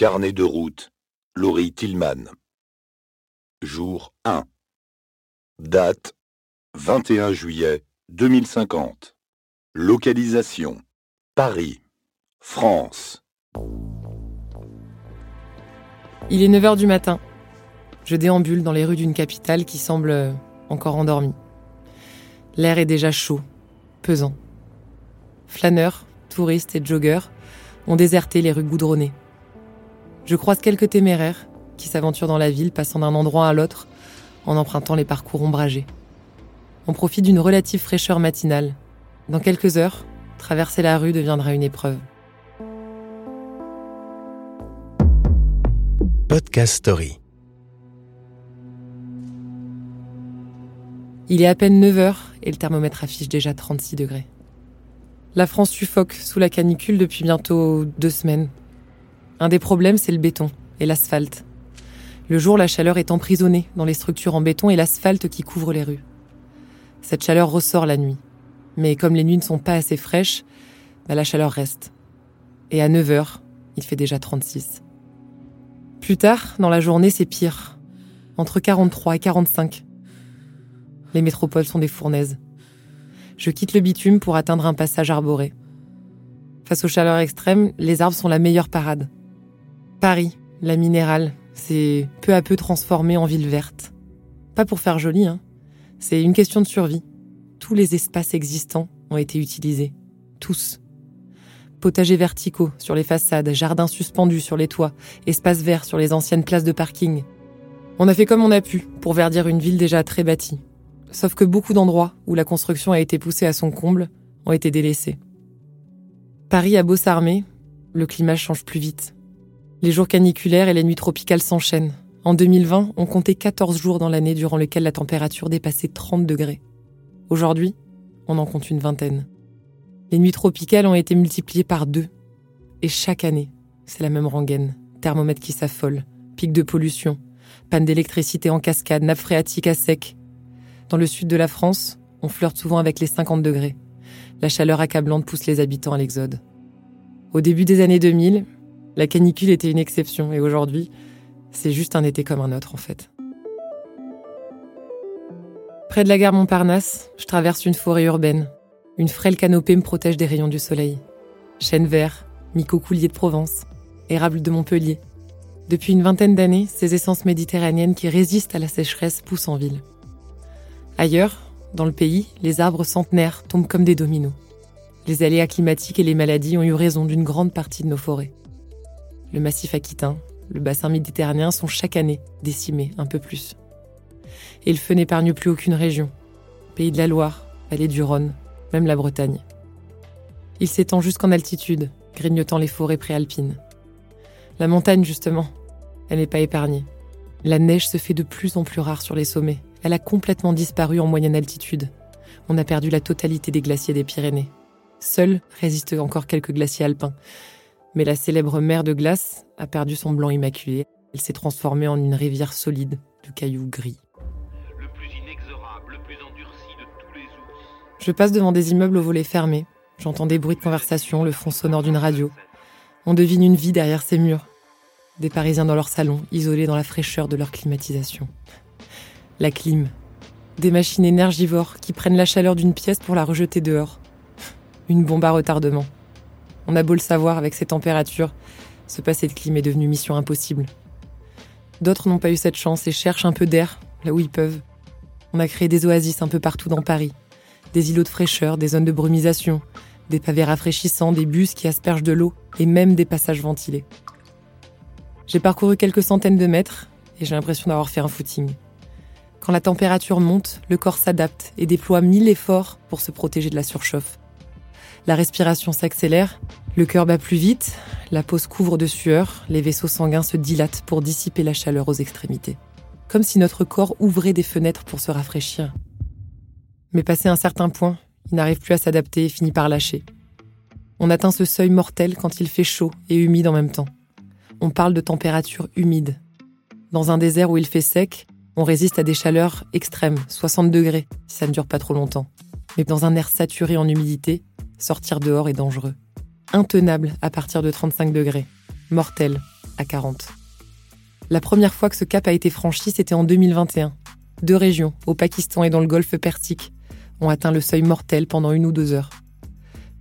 Carnet de route, Laurie Tillman. Jour 1. Date 21 juillet 2050. Localisation Paris, France. Il est 9h du matin. Je déambule dans les rues d'une capitale qui semble encore endormie. L'air est déjà chaud, pesant. Flâneurs, touristes et joggeurs ont déserté les rues goudronnées. Je croise quelques téméraires qui s'aventurent dans la ville, passant d'un endroit à l'autre en empruntant les parcours ombragés. On profite d'une relative fraîcheur matinale. Dans quelques heures, traverser la rue deviendra une épreuve. Podcast Story. Il est à peine 9 heures et le thermomètre affiche déjà 36 degrés. La France suffoque sous la canicule depuis bientôt deux semaines. Un des problèmes, c'est le béton et l'asphalte. Le jour, la chaleur est emprisonnée dans les structures en béton et l'asphalte qui couvre les rues. Cette chaleur ressort la nuit. Mais comme les nuits ne sont pas assez fraîches, bah, la chaleur reste. Et à 9 heures, il fait déjà 36. Plus tard, dans la journée, c'est pire. Entre 43 et 45. Les métropoles sont des fournaises. Je quitte le bitume pour atteindre un passage arboré. Face aux chaleurs extrêmes, les arbres sont la meilleure parade. Paris, la minérale, s'est peu à peu transformée en ville verte. Pas pour faire joli, hein. C'est une question de survie. Tous les espaces existants ont été utilisés. Tous. Potagers verticaux sur les façades, jardins suspendus sur les toits, espaces verts sur les anciennes places de parking. On a fait comme on a pu pour verdir une ville déjà très bâtie. Sauf que beaucoup d'endroits où la construction a été poussée à son comble ont été délaissés. Paris a beau s'armer, le climat change plus vite. Les jours caniculaires et les nuits tropicales s'enchaînent. En 2020, on comptait 14 jours dans l'année durant lesquels la température dépassait 30 degrés. Aujourd'hui, on en compte une vingtaine. Les nuits tropicales ont été multipliées par deux. Et chaque année, c'est la même rengaine. Thermomètre qui s'affole, pic de pollution, panne d'électricité en cascade, nappe phréatique à sec, dans le sud de la France, on flirte souvent avec les 50 degrés. La chaleur accablante pousse les habitants à l'exode. Au début des années 2000, la canicule était une exception et aujourd'hui, c'est juste un été comme un autre en fait. Près de la gare Montparnasse, je traverse une forêt urbaine. Une frêle canopée me protège des rayons du soleil. Chêne vert, mycocoulier de Provence, érable de Montpellier. Depuis une vingtaine d'années, ces essences méditerranéennes qui résistent à la sécheresse poussent en ville. Ailleurs, dans le pays, les arbres centenaires tombent comme des dominos. Les aléas climatiques et les maladies ont eu raison d'une grande partie de nos forêts. Le massif aquitain, le bassin méditerranéen sont chaque année décimés un peu plus. Et le feu n'épargne plus aucune région. Pays de la Loire, vallée du Rhône, même la Bretagne. Il s'étend jusqu'en altitude, grignotant les forêts préalpines. La montagne, justement, elle n'est pas épargnée. La neige se fait de plus en plus rare sur les sommets. Elle a complètement disparu en moyenne altitude. On a perdu la totalité des glaciers des Pyrénées. Seuls résistent encore quelques glaciers alpins. Mais la célèbre mer de glace a perdu son blanc immaculé. Elle s'est transformée en une rivière solide de cailloux gris. Le plus inexorable, le plus endurci de tous les ours. Je passe devant des immeubles aux volets fermés. J'entends des bruits de conversation, le fond sonore d'une radio. On devine une vie derrière ces murs. Des Parisiens dans leur salon, isolés dans la fraîcheur de leur climatisation la clim. Des machines énergivores qui prennent la chaleur d'une pièce pour la rejeter dehors. Une bombe à retardement. On a beau le savoir avec ces températures, se passer de clim est devenu mission impossible. D'autres n'ont pas eu cette chance et cherchent un peu d'air là où ils peuvent. On a créé des oasis un peu partout dans Paris. Des îlots de fraîcheur, des zones de brumisation, des pavés rafraîchissants, des bus qui aspergent de l'eau et même des passages ventilés. J'ai parcouru quelques centaines de mètres et j'ai l'impression d'avoir fait un footing. Quand la température monte, le corps s'adapte et déploie mille efforts pour se protéger de la surchauffe. La respiration s'accélère, le cœur bat plus vite, la peau se couvre de sueur, les vaisseaux sanguins se dilatent pour dissiper la chaleur aux extrémités. Comme si notre corps ouvrait des fenêtres pour se rafraîchir. Mais passé un certain point, il n'arrive plus à s'adapter et finit par lâcher. On atteint ce seuil mortel quand il fait chaud et humide en même temps. On parle de température humide. Dans un désert où il fait sec, on résiste à des chaleurs extrêmes, 60 degrés, ça ne dure pas trop longtemps. Mais dans un air saturé en humidité, sortir dehors est dangereux. Intenable à partir de 35 degrés. Mortel à 40. La première fois que ce cap a été franchi, c'était en 2021. Deux régions, au Pakistan et dans le golfe Persique, ont atteint le seuil mortel pendant une ou deux heures.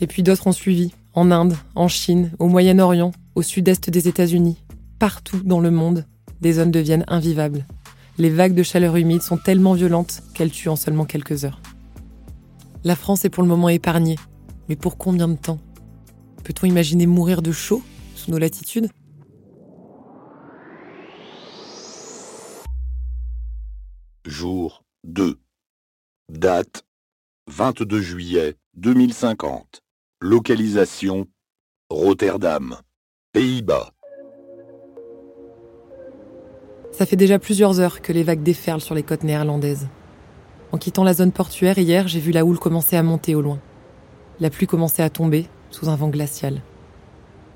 Et puis d'autres ont suivi, en Inde, en Chine, au Moyen-Orient, au sud-est des États-Unis. Partout dans le monde, des zones deviennent invivables. Les vagues de chaleur humide sont tellement violentes qu'elles tuent en seulement quelques heures. La France est pour le moment épargnée, mais pour combien de temps? Peut-on imaginer mourir de chaud sous nos latitudes? Jour 2. Date 22 juillet 2050. Localisation Rotterdam, Pays-Bas. Ça fait déjà plusieurs heures que les vagues déferlent sur les côtes néerlandaises. En quittant la zone portuaire hier, j'ai vu la houle commencer à monter au loin. La pluie commençait à tomber sous un vent glacial.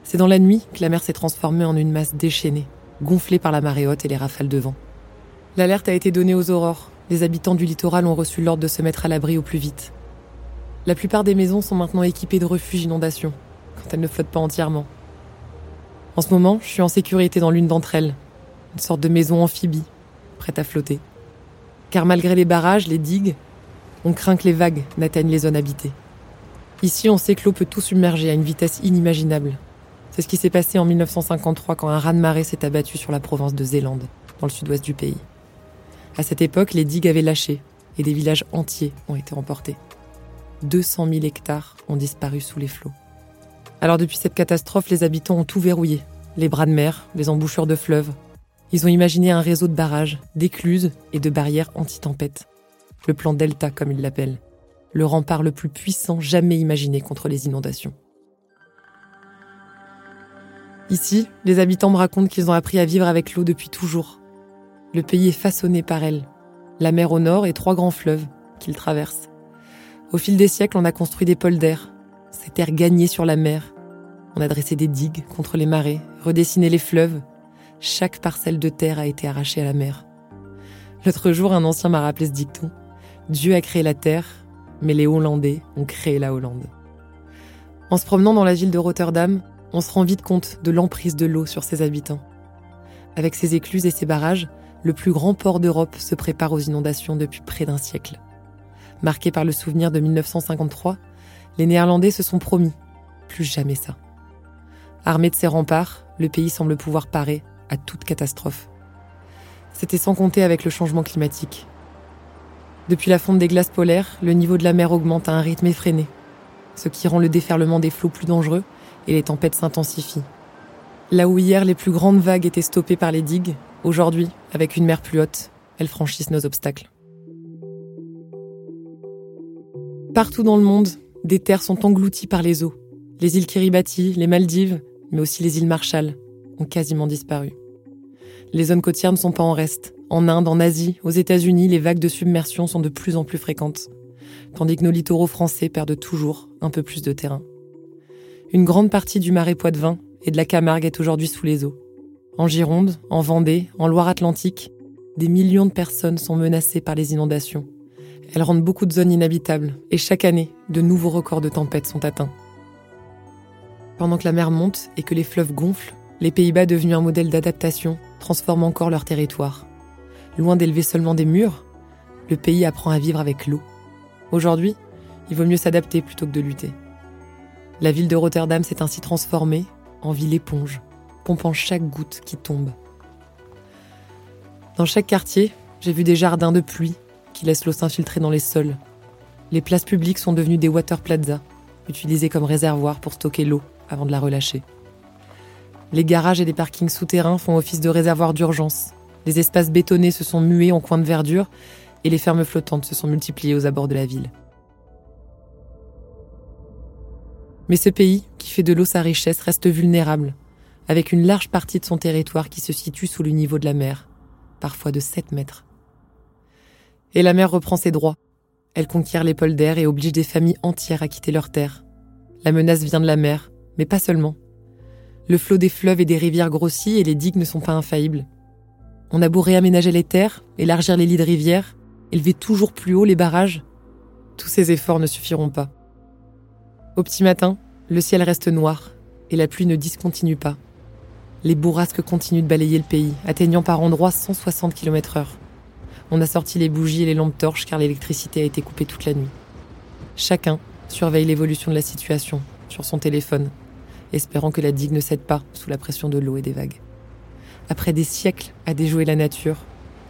C'est dans la nuit que la mer s'est transformée en une masse déchaînée, gonflée par la marée haute et les rafales de vent. L'alerte a été donnée aux aurores. Les habitants du littoral ont reçu l'ordre de se mettre à l'abri au plus vite. La plupart des maisons sont maintenant équipées de refuges inondations, quand elles ne flottent pas entièrement. En ce moment, je suis en sécurité dans l'une d'entre elles, une sorte de maison amphibie, prête à flotter. Car malgré les barrages, les digues, on craint que les vagues n'atteignent les zones habitées. Ici, on sait que l'eau peut tout submerger à une vitesse inimaginable. C'est ce qui s'est passé en 1953 quand un raz-de-marée s'est abattu sur la province de Zélande, dans le sud-ouest du pays. À cette époque, les digues avaient lâché et des villages entiers ont été emportés. 200 000 hectares ont disparu sous les flots. Alors depuis cette catastrophe, les habitants ont tout verrouillé. Les bras de mer, les embouchures de fleuves. Ils ont imaginé un réseau de barrages, d'écluses et de barrières anti-tempête. Le plan Delta, comme ils l'appellent. Le rempart le plus puissant jamais imaginé contre les inondations. Ici, les habitants me racontent qu'ils ont appris à vivre avec l'eau depuis toujours, le pays est façonné par elle. La mer au nord et trois grands fleuves qu'ils traversent. Au fil des siècles, on a construit des polders, ces terres gagnées sur la mer. On a dressé des digues contre les marées, redessiné les fleuves. Chaque parcelle de terre a été arrachée à la mer. L'autre jour, un ancien m'a rappelé ce dicton. Dieu a créé la terre, mais les Hollandais ont créé la Hollande. En se promenant dans la ville de Rotterdam, on se rend vite compte de l'emprise de l'eau sur ses habitants. Avec ses écluses et ses barrages, le plus grand port d'Europe se prépare aux inondations depuis près d'un siècle. Marqué par le souvenir de 1953, les Néerlandais se sont promis plus jamais ça. Armé de ses remparts, le pays semble pouvoir parer à toute catastrophe. C'était sans compter avec le changement climatique. Depuis la fonte des glaces polaires, le niveau de la mer augmente à un rythme effréné, ce qui rend le déferlement des flots plus dangereux et les tempêtes s'intensifient. Là où hier les plus grandes vagues étaient stoppées par les digues, Aujourd'hui, avec une mer plus haute, elles franchissent nos obstacles. Partout dans le monde, des terres sont englouties par les eaux. Les îles Kiribati, les Maldives, mais aussi les îles Marshall ont quasiment disparu. Les zones côtières ne sont pas en reste. En Inde, en Asie, aux États-Unis, les vagues de submersion sont de plus en plus fréquentes, tandis que nos littoraux français perdent toujours un peu plus de terrain. Une grande partie du marais Poitevin et de la Camargue est aujourd'hui sous les eaux. En Gironde, en Vendée, en Loire-Atlantique, des millions de personnes sont menacées par les inondations. Elles rendent beaucoup de zones inhabitables et chaque année, de nouveaux records de tempêtes sont atteints. Pendant que la mer monte et que les fleuves gonflent, les Pays-Bas, devenus un modèle d'adaptation, transforment encore leur territoire. Loin d'élever seulement des murs, le pays apprend à vivre avec l'eau. Aujourd'hui, il vaut mieux s'adapter plutôt que de lutter. La ville de Rotterdam s'est ainsi transformée en ville éponge pompant chaque goutte qui tombe. Dans chaque quartier, j'ai vu des jardins de pluie qui laissent l'eau s'infiltrer dans les sols. Les places publiques sont devenues des water plazas, utilisées comme réservoirs pour stocker l'eau avant de la relâcher. Les garages et des parkings souterrains font office de réservoirs d'urgence. Les espaces bétonnés se sont mués en coins de verdure et les fermes flottantes se sont multipliées aux abords de la ville. Mais ce pays, qui fait de l'eau sa richesse, reste vulnérable avec une large partie de son territoire qui se situe sous le niveau de la mer, parfois de 7 mètres. Et la mer reprend ses droits. Elle conquiert les polders et oblige des familles entières à quitter leurs terres. La menace vient de la mer, mais pas seulement. Le flot des fleuves et des rivières grossit et les digues ne sont pas infaillibles. On a beau réaménager les terres, élargir les lits de rivières, élever toujours plus haut les barrages, tous ces efforts ne suffiront pas. Au petit matin, le ciel reste noir et la pluie ne discontinue pas. Les bourrasques continuent de balayer le pays, atteignant par endroits 160 km/h. On a sorti les bougies et les lampes torches car l'électricité a été coupée toute la nuit. Chacun surveille l'évolution de la situation sur son téléphone, espérant que la digue ne cède pas sous la pression de l'eau et des vagues. Après des siècles à déjouer la nature,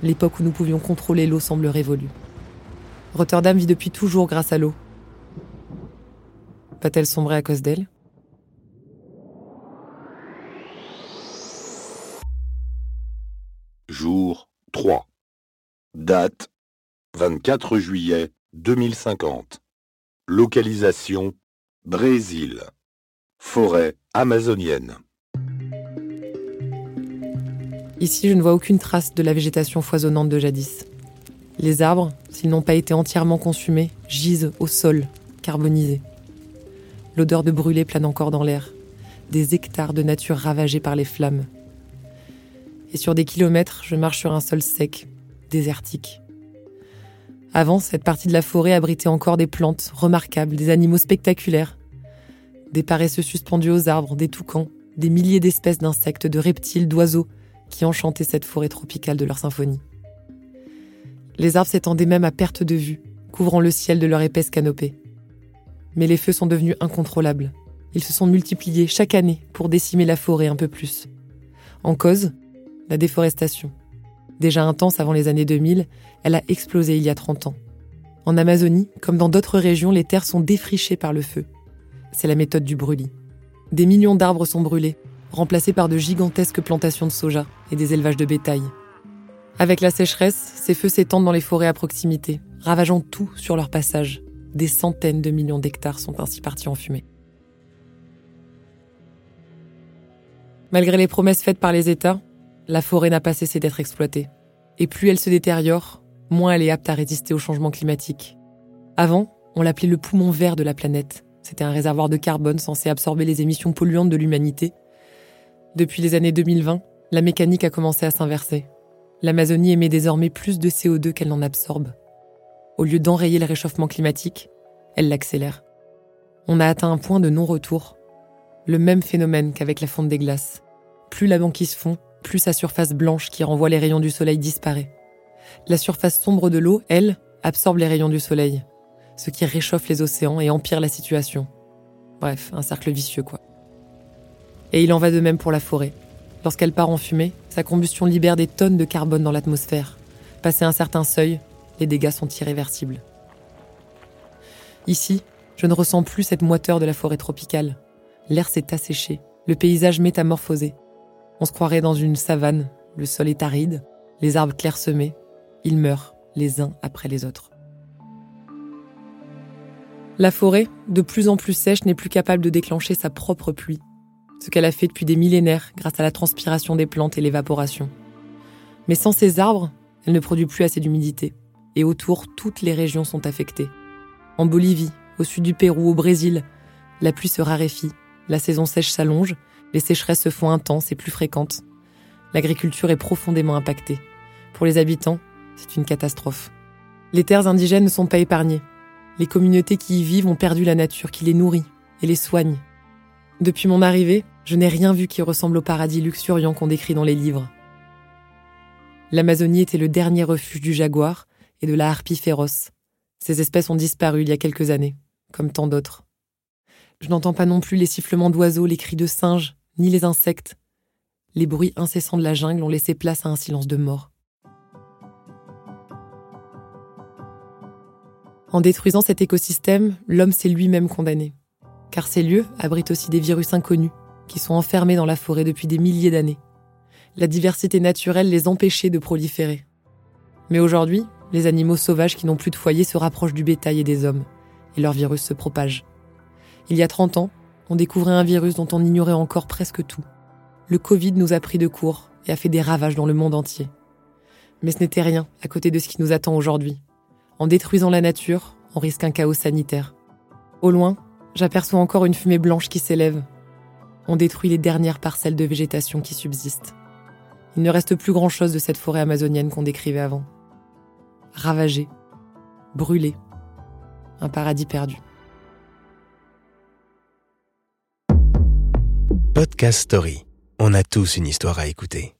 l'époque où nous pouvions contrôler l'eau semble révolue. Rotterdam vit depuis toujours grâce à l'eau. Va-t-elle sombrer à cause d'elle? Jour 3. Date 24 juillet 2050. Localisation Brésil. Forêt amazonienne. Ici, je ne vois aucune trace de la végétation foisonnante de jadis. Les arbres, s'ils n'ont pas été entièrement consumés, gisent au sol, carbonisés. L'odeur de brûlé plane encore dans l'air. Des hectares de nature ravagés par les flammes. Et sur des kilomètres, je marche sur un sol sec, désertique. Avant, cette partie de la forêt abritait encore des plantes remarquables, des animaux spectaculaires. Des paresseux suspendus aux arbres, des toucans, des milliers d'espèces d'insectes, de reptiles, d'oiseaux qui enchantaient cette forêt tropicale de leur symphonie. Les arbres s'étendaient même à perte de vue, couvrant le ciel de leur épaisse canopée. Mais les feux sont devenus incontrôlables. Ils se sont multipliés chaque année pour décimer la forêt un peu plus. En cause, la déforestation. Déjà intense avant les années 2000, elle a explosé il y a 30 ans. En Amazonie, comme dans d'autres régions, les terres sont défrichées par le feu. C'est la méthode du brûlis. Des millions d'arbres sont brûlés, remplacés par de gigantesques plantations de soja et des élevages de bétail. Avec la sécheresse, ces feux s'étendent dans les forêts à proximité, ravageant tout sur leur passage. Des centaines de millions d'hectares sont ainsi partis en fumée. Malgré les promesses faites par les États, la forêt n'a pas cessé d'être exploitée. Et plus elle se détériore, moins elle est apte à résister au changement climatique. Avant, on l'appelait le poumon vert de la planète. C'était un réservoir de carbone censé absorber les émissions polluantes de l'humanité. Depuis les années 2020, la mécanique a commencé à s'inverser. L'Amazonie émet désormais plus de CO2 qu'elle n'en absorbe. Au lieu d'enrayer le réchauffement climatique, elle l'accélère. On a atteint un point de non-retour. Le même phénomène qu'avec la fonte des glaces. Plus la banquise fond, plus sa surface blanche qui renvoie les rayons du soleil disparaît. La surface sombre de l'eau, elle, absorbe les rayons du soleil, ce qui réchauffe les océans et empire la situation. Bref, un cercle vicieux quoi. Et il en va de même pour la forêt. Lorsqu'elle part en fumée, sa combustion libère des tonnes de carbone dans l'atmosphère. Passé un certain seuil, les dégâts sont irréversibles. Ici, je ne ressens plus cette moiteur de la forêt tropicale. L'air s'est asséché, le paysage métamorphosé. On se croirait dans une savane, le sol est aride, les arbres clairsemés, ils meurent les uns après les autres. La forêt, de plus en plus sèche, n'est plus capable de déclencher sa propre pluie, ce qu'elle a fait depuis des millénaires grâce à la transpiration des plantes et l'évaporation. Mais sans ces arbres, elle ne produit plus assez d'humidité, et autour, toutes les régions sont affectées. En Bolivie, au sud du Pérou, au Brésil, la pluie se raréfie, la saison sèche s'allonge les sécheresses se font intenses et plus fréquentes. L'agriculture est profondément impactée. Pour les habitants, c'est une catastrophe. Les terres indigènes ne sont pas épargnées. Les communautés qui y vivent ont perdu la nature qui les nourrit et les soigne. Depuis mon arrivée, je n'ai rien vu qui ressemble au paradis luxuriant qu'on décrit dans les livres. L'Amazonie était le dernier refuge du jaguar et de la harpie féroce. Ces espèces ont disparu il y a quelques années, comme tant d'autres. Je n'entends pas non plus les sifflements d'oiseaux, les cris de singes, ni les insectes. Les bruits incessants de la jungle ont laissé place à un silence de mort. En détruisant cet écosystème, l'homme s'est lui-même condamné. Car ces lieux abritent aussi des virus inconnus, qui sont enfermés dans la forêt depuis des milliers d'années. La diversité naturelle les empêchait de proliférer. Mais aujourd'hui, les animaux sauvages qui n'ont plus de foyer se rapprochent du bétail et des hommes, et leur virus se propage. Il y a 30 ans, on découvrait un virus dont on ignorait encore presque tout. Le Covid nous a pris de court et a fait des ravages dans le monde entier. Mais ce n'était rien à côté de ce qui nous attend aujourd'hui. En détruisant la nature, on risque un chaos sanitaire. Au loin, j'aperçois encore une fumée blanche qui s'élève. On détruit les dernières parcelles de végétation qui subsistent. Il ne reste plus grand-chose de cette forêt amazonienne qu'on décrivait avant. Ravagée, brûlée, un paradis perdu. Podcast Story. On a tous une histoire à écouter.